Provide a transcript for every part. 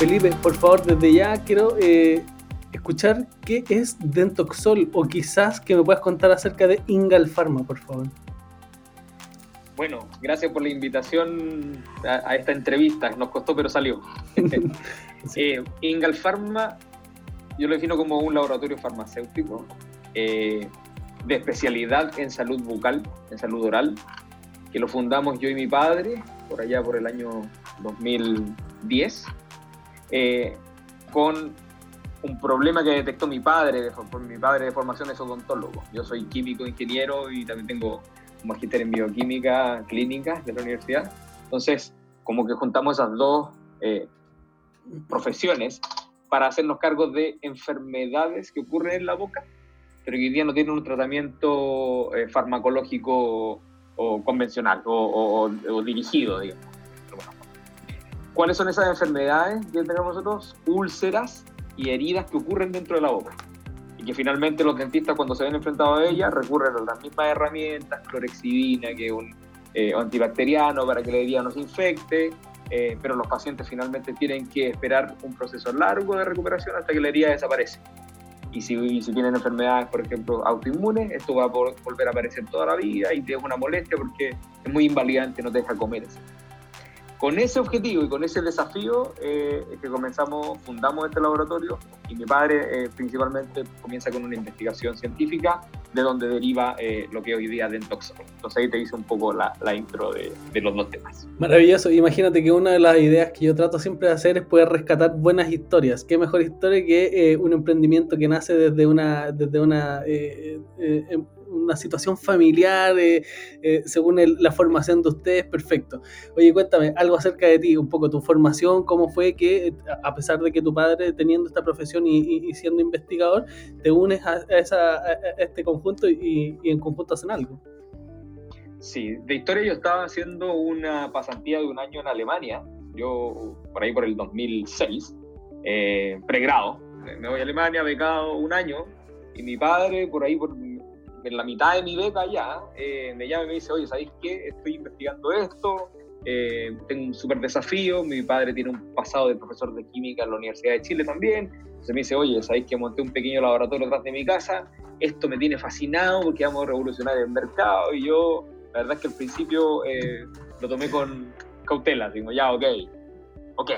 Felipe, por favor, desde ya quiero eh, escuchar qué es Dentoxol o quizás que me puedas contar acerca de Ingal Pharma, por favor. Bueno, gracias por la invitación a, esta entrevista. Nos costó, pero salió. eh, Ingal Pharma, yo lo defino como un laboratorio farmacéutico eh, de especialidad en salud bucal, en salud oral, que lo fundamos yo y mi padre por allá por el año 2010, eh, con un problema que detectó mi padre, mi padre de formación es odontólogo. Yo soy químico, ingeniero y también tengo un magíster en bioquímica clínica de la universidad. Entonces, como que juntamos esas dos eh, profesiones para hacernos cargo de enfermedades que ocurren en la boca, pero que hoy día no tienen un tratamiento eh, farmacológico o convencional o, dirigido, digamos. ¿Cuáles son esas enfermedades que tenemos nosotros? Úlceras y heridas que ocurren dentro de la boca. Y que finalmente los dentistas cuando se ven enfrentados a ellas recurren a las mismas herramientas, clorexidina, que un eh, antibacteriano para que la herida no se infecte, eh, pero los pacientes finalmente tienen que esperar un proceso largo de recuperación hasta que la herida desaparece. Y si, si tienen enfermedades, por ejemplo, autoinmunes, esto va a volver a aparecer toda la vida y te es una molestia porque es muy invalidante, no te deja comer. Eso. Con ese objetivo y con ese desafío eh, es que comenzamos, fundamos este laboratorio y mi padre eh, principalmente comienza con una investigación científica de donde deriva eh, lo que hoy día es Dentoxol. Entonces ahí te hice un poco la, la intro de, de, los dos temas. Maravilloso. Imagínate que una de las ideas que yo trato siempre de hacer es poder rescatar buenas historias. ¿Qué mejor historia que un emprendimiento que nace desde una, desde una em, una situación familiar, eh, eh, según la formación de ustedes, perfecto. Oye, cuéntame algo acerca de ti, un poco tu formación, cómo fue que, a pesar de que tu padre teniendo esta profesión y, siendo investigador, te unes a, este conjunto y, en conjunto hacen algo. Sí, de historia yo estaba haciendo una pasantía de un año en Alemania, yo por ahí por el 2006, eh, pregrado. Me voy a Alemania, becado un año, y mi padre por ahí por en la mitad de mi beca ya, eh, me llama y me dice, oye, ¿sabéis qué? Estoy investigando esto, eh, tengo un súper desafío, mi padre tiene un pasado de profesor de química en la Universidad de Chile también, entonces me dice, oye, ¿sabéis que monté un pequeño laboratorio detrás de mi casa? Esto me tiene fascinado porque vamos a revolucionar el mercado y yo, la verdad es que al principio eh, lo tomé con cautela, digo, ya, ok, ok,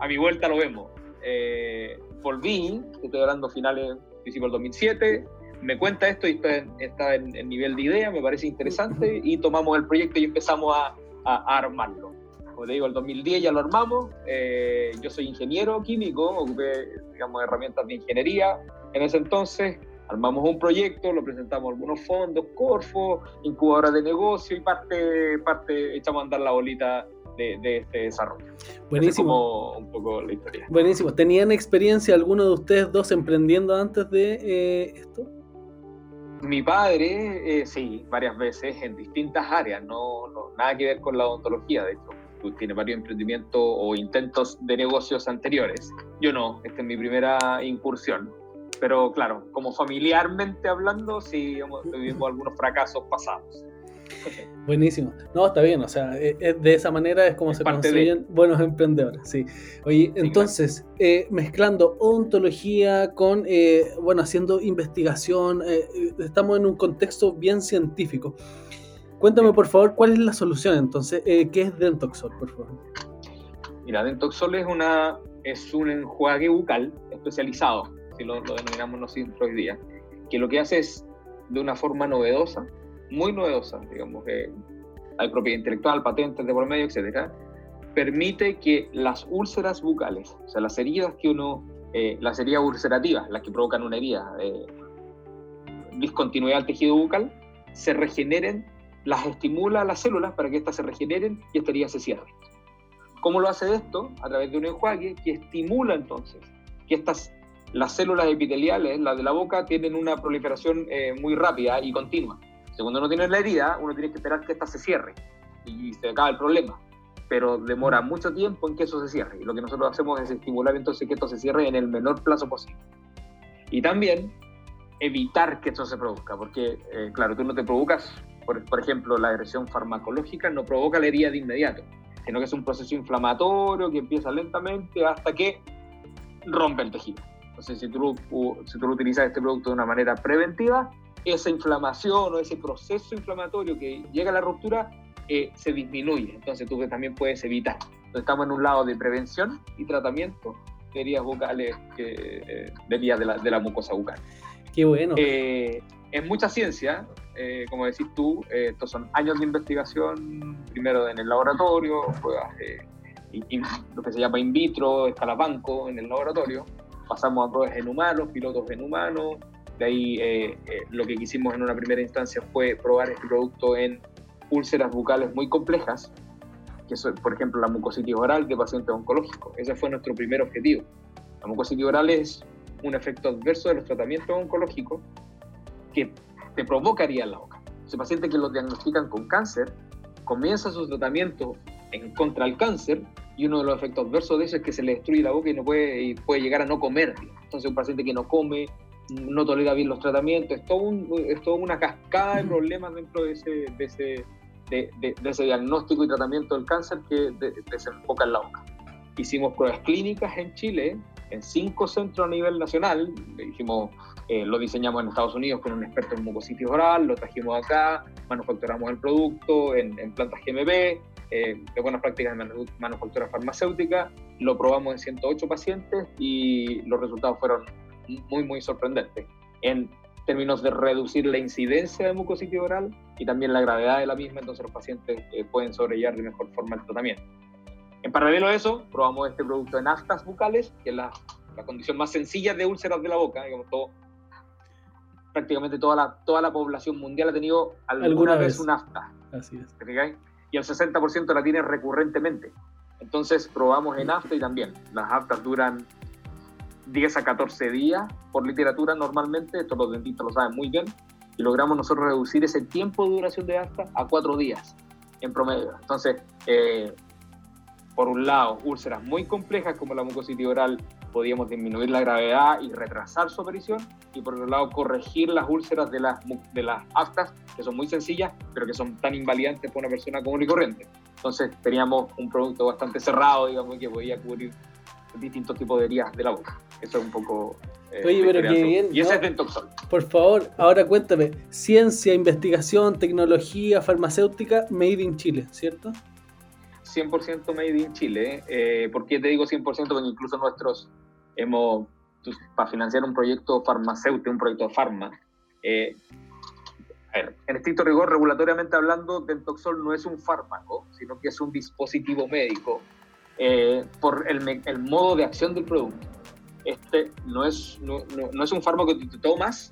a mi vuelta lo vemos. volví, estoy hablando finales, principio del 2007, me cuenta esto y está, en, el nivel de idea, me parece interesante y tomamos el proyecto y empezamos a, armarlo. Como te digo, el 2010 ya lo armamos, eh, yo soy ingeniero químico, ocupé, digamos, herramientas de ingeniería en ese entonces, armamos un proyecto, lo presentamos a algunos fondos, Corfo, incubadoras de negocio y parte, parte echamos a andar la bolita de, este desarrollo. Buenísimo. un poco la historia. Buenísimo. ¿Tenían experiencia alguno de ustedes dos emprendiendo antes de eh, esto? Mi padre, eh, sí, varias veces en distintas áreas, no, nada que ver con la odontología, de hecho, tiene varios emprendimientos o intentos de negocios anteriores. Yo no, esta es mi primera incursión. Pero claro, como familiarmente hablando, sí tuvimos algunos fracasos pasados. Buenísimo. No, está bien, o sea, e, e, de esa manera es como se construyen buenos emprendedores, sí. Oye, entonces, eh, mezclando ontología con, eh, bueno, haciendo investigación, eh, estamos en un contexto bien científico. Cuéntame, por favor, cuál es la solución entonces, ¿qué es Dentoxol, por favor? Mira, Dentoxol es, una, es un enjuague bucal especializado, si lo, lo denominamos nosotros hoy día, que lo que hace es, de una forma novedosa, muy novedosa, digamos que hay propiedad intelectual, patentes de por medio, etcétera, permite que las úlceras bucales, o sea, las heridas que uno, eh, las heridas ulcerativas, las que provocan una herida, eh, discontinuidad del tejido bucal, se regeneren, las estimula a las células para que éstas se regeneren y esta herida se cierre. ¿Cómo lo hace esto? A través de un enjuague que estimula entonces que estas, las células epiteliales, las de la boca, tienen una proliferación eh, muy rápida y continua. Cuando uno tiene la herida, uno tiene que esperar que esta se cierre y se acaba el problema. Pero demora mucho tiempo en que eso se cierre. Y lo que nosotros hacemos es estimular entonces que esto se cierre en el menor plazo posible. Y también evitar que esto se produzca, porque, eh, claro, tú no te provocas, por, por, ejemplo, la agresión farmacológica no provoca la herida de inmediato, sino que es un proceso inflamatorio que empieza lentamente hasta que rompe el tejido. Entonces, si tú, si tú utilizas este producto de una manera preventiva, esa inflamación o ese proceso inflamatorio que llega a la ruptura eh, se disminuye. Entonces, tú también puedes evitar. Entonces, estamos en un lado de prevención y tratamiento de heridas bucales, que, eh, de de la, de la mucosa bucal. Qué bueno. Eh, es mucha ciencia, eh, como decís tú, eh, estos son años de investigación, primero en el laboratorio, pruebas, lo que se llama in vitro, escalabanco en el laboratorio, pasamos a pruebas en humanos, pilotos en humanos, de ahí lo que quisimos en una primera instancia fue probar este producto en úlceras bucales muy complejas, que es, por ejemplo, la mucositis oral de pacientes oncológicos. Ese fue nuestro primer objetivo. La mucositis oral es un efecto adverso de los tratamientos oncológicos que te provocaría en la boca. Ese paciente que lo diagnostican con cáncer comienza su tratamiento en contra del cáncer y uno de los efectos adversos de eso es que se le destruye la boca y no puede, y puede llegar a no comer. Entonces un paciente que no come, no tolera bien los tratamientos, es todo, un, es todo una cascada de problemas dentro de ese, de ese, de, de, ese diagnóstico y tratamiento del cáncer que desemboca en la boca. Hicimos pruebas clínicas en Chile en cinco centros a nivel nacional. Dijimos, eh, lo diseñamos en Estados Unidos con un experto en mucositis oral, lo trajimos acá, manufacturamos el producto en, plantas GMB, eh, de buenas prácticas de manufactura farmacéutica, lo probamos en 108 pacientes y los resultados fueron muy, muy sorprendentes en términos de reducir la incidencia de mucositis oral y también la gravedad de la misma, entonces los pacientes eh, pueden sobrellevar de mejor forma el tratamiento. En paralelo a eso, probamos este producto en aftas bucales, que es la, la condición más sencilla de úlceras de la boca. Digamos, todo, prácticamente toda la, toda la población mundial ha tenido alguna, vez, un afta. Así es. Y el 60% la tiene recurrentemente. Entonces probamos en afta y también. Las aftas duran 10 a 14 días por literatura normalmente, esto los dentistas lo saben muy bien, y logramos nosotros reducir ese tiempo de duración de afta a 4 días en promedio. Entonces, eh, por un lado, úlceras muy complejas como la mucositis oral, podíamos disminuir la gravedad y retrasar su aparición, y por otro lado, corregir las úlceras de las, de las aftas, que son muy sencillas, pero que son tan invalidantes para una persona común y corriente. Entonces, teníamos un producto bastante cerrado, digamos, que podía cubrir distintos tipos de heridas de la boca. Eso es un poco... Eh, Oye, pero qué bien. Y ese es Dentoxol. Por favor, ahora cuéntame, ciencia, investigación, tecnología, farmacéutica, made in Chile, ¿cierto? 100% made in Chile. Eh, ¿Por qué te digo 100%? Porque incluso nosotros hemos, pues, para financiar un proyecto farmacéutico, un proyecto de farma, eh, a ver, en estricto rigor, regulatoriamente hablando, Dentoxol no es un fármaco, sino que es un dispositivo médico eh, por el, el, modo de acción del producto. Este no es, no, no, es un fármaco que te tomas,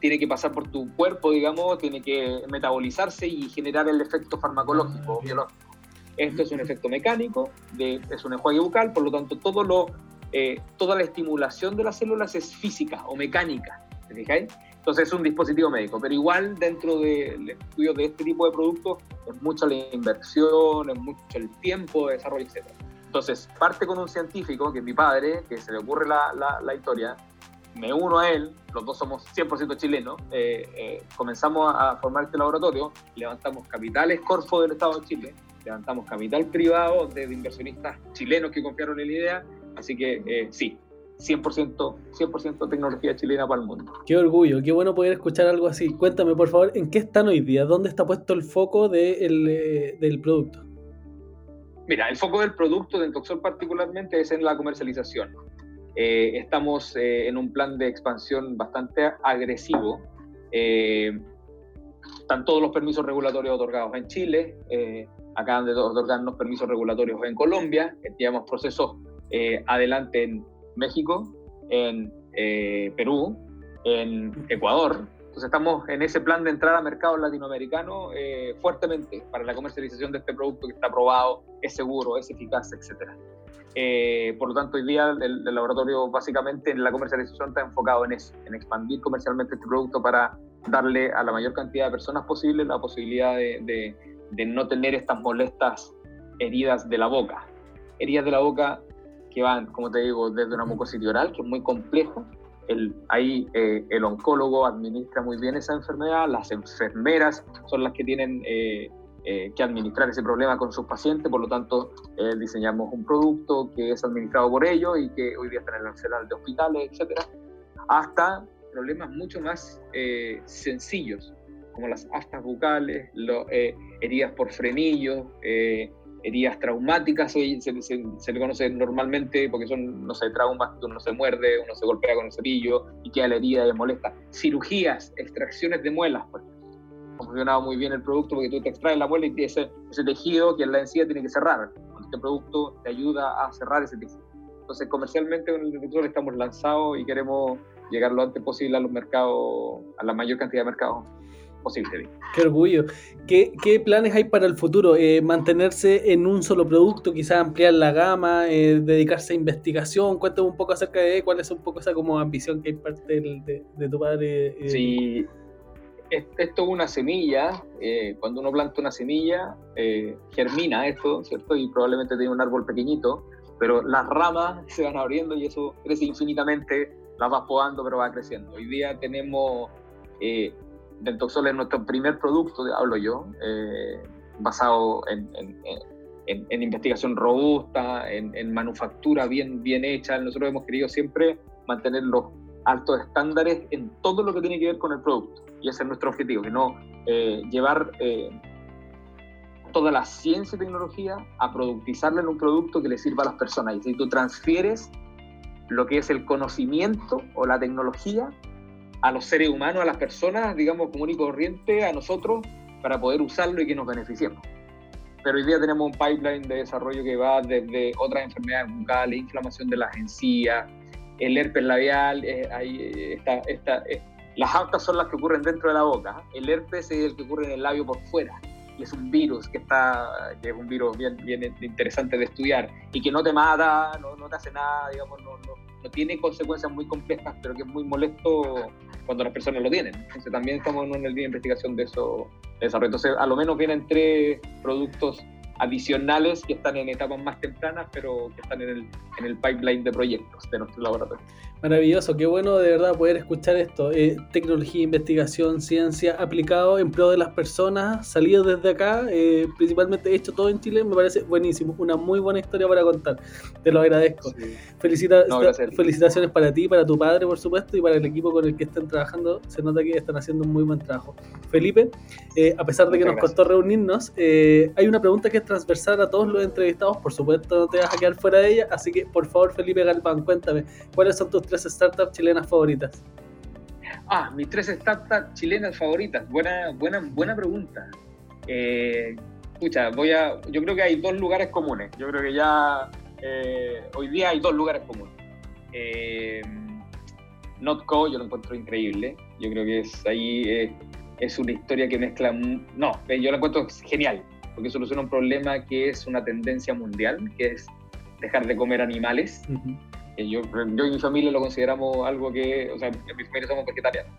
tiene que pasar por tu cuerpo, digamos, tiene que metabolizarse y generar el efecto farmacológico, biológico. Esto es un efecto mecánico, de, es un enjuague bucal, por lo tanto todo lo, eh, toda la estimulación de las células es física o mecánica. ¿te fijáis? Entonces es un dispositivo médico, pero igual dentro del estudio de este tipo de productos es mucha la inversión, es mucho el tiempo de desarrollo, etc. Entonces parte con un científico, que es mi padre, que se le ocurre la, la, historia, me uno a él, los dos somos 100% chilenos, eh, eh, comenzamos a formar este laboratorio, levantamos capitales Corfo del Estado de Chile, levantamos capital privado de, inversionistas chilenos que confiaron en la idea, así que eh, sí, 100%, 100 tecnología chilena para el mundo. Qué orgullo, qué bueno poder escuchar algo así. Cuéntame, por favor, ¿en qué están hoy día? ¿Dónde está puesto el foco de eh, del producto? Mira, el foco del producto de Entoxol particularmente es en la comercialización. Eh, estamos en un plan de expansión bastante agresivo. están todos los permisos regulatorios otorgados en Chile acaban de otorgarnos permisos regulatorios en Colombia, llevamos procesos eh, adelante en México, en eh, Perú, en Ecuador. Entonces estamos en ese plan de entrada a mercado latinoamericano eh, fuertemente para la comercialización de este producto que está aprobado, es seguro, es eficaz, etc. por lo tanto, hoy día el, laboratorio básicamente en la comercialización está enfocado en eso, en expandir comercialmente este producto para darle a la mayor cantidad de personas posible la posibilidad de de no tener estas molestas heridas de la boca. Heridas de la boca que van, como te digo, desde una mucositis oral, que es muy compleja. El, ahí eh, el oncólogo administra muy bien esa enfermedad, las enfermeras son las que tienen eh, eh, que administrar ese problema con sus pacientes, por lo tanto eh, diseñamos un producto que es administrado por ellos y que hoy día está en el arsenal de hospitales, etcétera, hasta problemas mucho más eh, sencillos, como las aftas bucales, heridas por frenillos, heridas traumáticas, se, se, le conoce normalmente porque son, no sé, traumas que uno se muerde, uno se golpea con el cepillo y queda la herida y molesta. Cirugías, extracciones de muelas, por Ha funcionado muy bien el producto porque tú te extraes la muela y ese, ese tejido que en la encía tiene que cerrar. Este producto te ayuda a cerrar ese tejido. Entonces, comercialmente nosotros estamos lanzados y queremos llegar lo antes posible a los mercados, a la mayor cantidad de mercados posible. Qué orgullo. ¿Qué, qué planes hay para el futuro? Eh, ¿Mantenerse en un solo producto, quizás ampliar la gama, eh, dedicarse a investigación? Cuéntame un poco acerca de cuál es un poco esa como ambición que hay parte de, de, tu padre. Eh. Sí, esto es una semilla. cuando uno planta una semilla, germina esto, ¿cierto? Y probablemente tiene un árbol pequeñito, pero las ramas se van abriendo y eso crece infinitamente, las vas podando, pero va creciendo. Hoy día tenemos Dentoxol es nuestro primer producto, hablo yo, eh, basado en, investigación robusta, en, manufactura bien, bien hecha. Nosotros hemos querido siempre mantener los altos estándares en todo lo que tiene que ver con el producto. Y ese es nuestro objetivo, que no eh, llevar eh, toda la ciencia y tecnología a productizarla en un producto que le sirva a las personas. Y si tú transfieres lo que es el conocimiento o la tecnología a los seres humanos, a las personas, digamos, común y corriente, a nosotros, para poder usarlo y que nos beneficiemos. Pero hoy día tenemos un pipeline de desarrollo que va desde otras enfermedades bucales, inflamación de las encías, el herpes labial, eh, ahí eh, está, está eh, las aftas son las que ocurren dentro de la boca, el herpes es el que ocurre en el labio por fuera, y es un virus que, está, que es un virus bien, bien interesante de estudiar, y que no te mata, no, no te hace nada, digamos, no, no, no tiene consecuencias muy complejas, pero que es muy molesto cuando las personas lo tienen. Entonces también estamos en el día de investigación de eso, de desarrollo. Entonces a lo menos vienen tres productos adicionales que están en etapas más tempranas, pero que están en el, en el pipeline de proyectos de nuestro laboratorio. Maravilloso, qué bueno de verdad poder escuchar esto. Eh, tecnología, investigación, ciencia aplicado en pro de las personas, salido desde acá, eh, principalmente hecho todo en Chile, me parece buenísimo, una muy buena historia para contar. Te lo agradezco. felicitaciones para ti, para tu padre, por supuesto, y para el equipo con el que están trabajando. Se nota que están haciendo un muy buen trabajo. Felipe, eh, a pesar de que nos costó reunirnos, hay una pregunta que transversal a todos los entrevistados, por supuesto no te vas a quedar fuera de ella, así que por favor Felipe Galván, cuéntame, ¿cuáles son tus tres startups chilenas favoritas? Ah, mis tres startups chilenas favoritas. Buena, buena, buena pregunta. Eh, escucha, voy a. Yo creo que hay dos lugares comunes. Yo creo que ya eh, hoy día hay dos lugares comunes. Eh, Notco, yo lo encuentro increíble. Yo creo que es ahí eh, es una historia que mezcla. No, yo lo encuentro genial, porque soluciona un problema que es una tendencia mundial, que es dejar de comer animales yo, yo y mi familia lo consideramos algo que, o sea, en mi familia somos vegetarianos.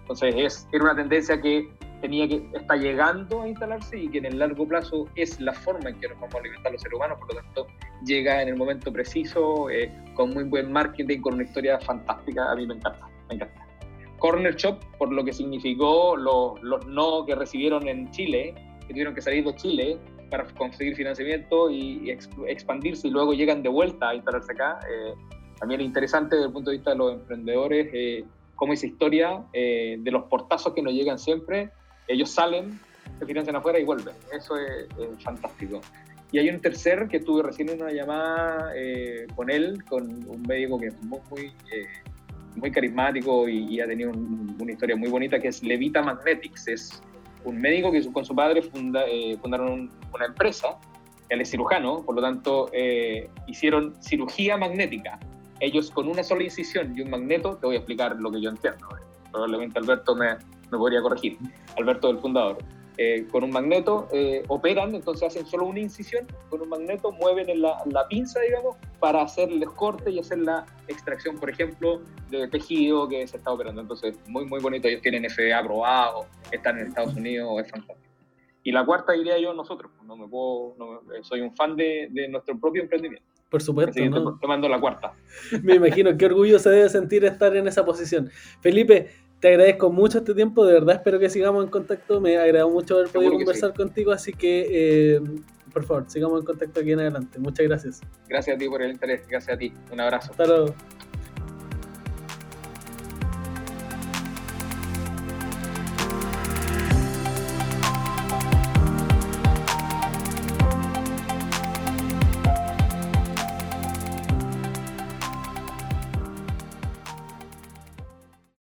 Entonces, es, era una tendencia que tenía que está llegando a instalarse y que en el largo plazo es la forma en que nos vamos a alimentar los seres humanos, por lo tanto llega en el momento preciso, eh, con muy buen marketing, con una historia fantástica, a mí me encanta, me encanta. Corner Shop, por lo que significó los, los no que recibieron en Chile, que tuvieron que salir de Chile para conseguir financiamiento y, expandirse y luego llegan de vuelta a instalarse acá. Eh, también interesante desde el punto de vista de los emprendedores, eh, cómo esa historia eh, de los portazos que nos llegan siempre, ellos salen, se financian afuera y vuelven. Eso es, fantástico. Y hay un tercer que estuve recién una llamada eh, con él, con un médico que es muy, muy, muy carismático y, ha tenido una historia muy bonita, que es Levita Magnetics. Es un médico que con su padre funda, fundaron una empresa él es cirujano, por lo tanto hicieron cirugía magnética ellos con una sola incisión y un magneto, te voy a explicar lo que yo entiendo. Probablemente Alberto me, me podría corregir, Alberto del fundador. Eh, con un magneto eh, operan, entonces hacen solo una incisión, con un magneto mueven en la, la, pinza, digamos, para hacer el corte y hacer la extracción, por ejemplo, de tejido que se está operando. Entonces, muy, muy bonito, ellos tienen FDA aprobado, están en Estados Unidos, es fantástico. Y la cuarta diría yo, nosotros, no me puedo, soy un fan de, de nuestro propio emprendimiento. Por supuesto. ¿no? Tomando la cuarta. Me imagino qué orgullo se debe sentir estar en esa posición. Felipe, te agradezco mucho este tiempo, de verdad espero que sigamos en contacto, me ha agradado mucho haber podido conversar contigo, así que eh, por favor, sigamos en contacto aquí en adelante. Muchas gracias. Gracias a ti por el interés, gracias a ti. Un abrazo. Hasta luego.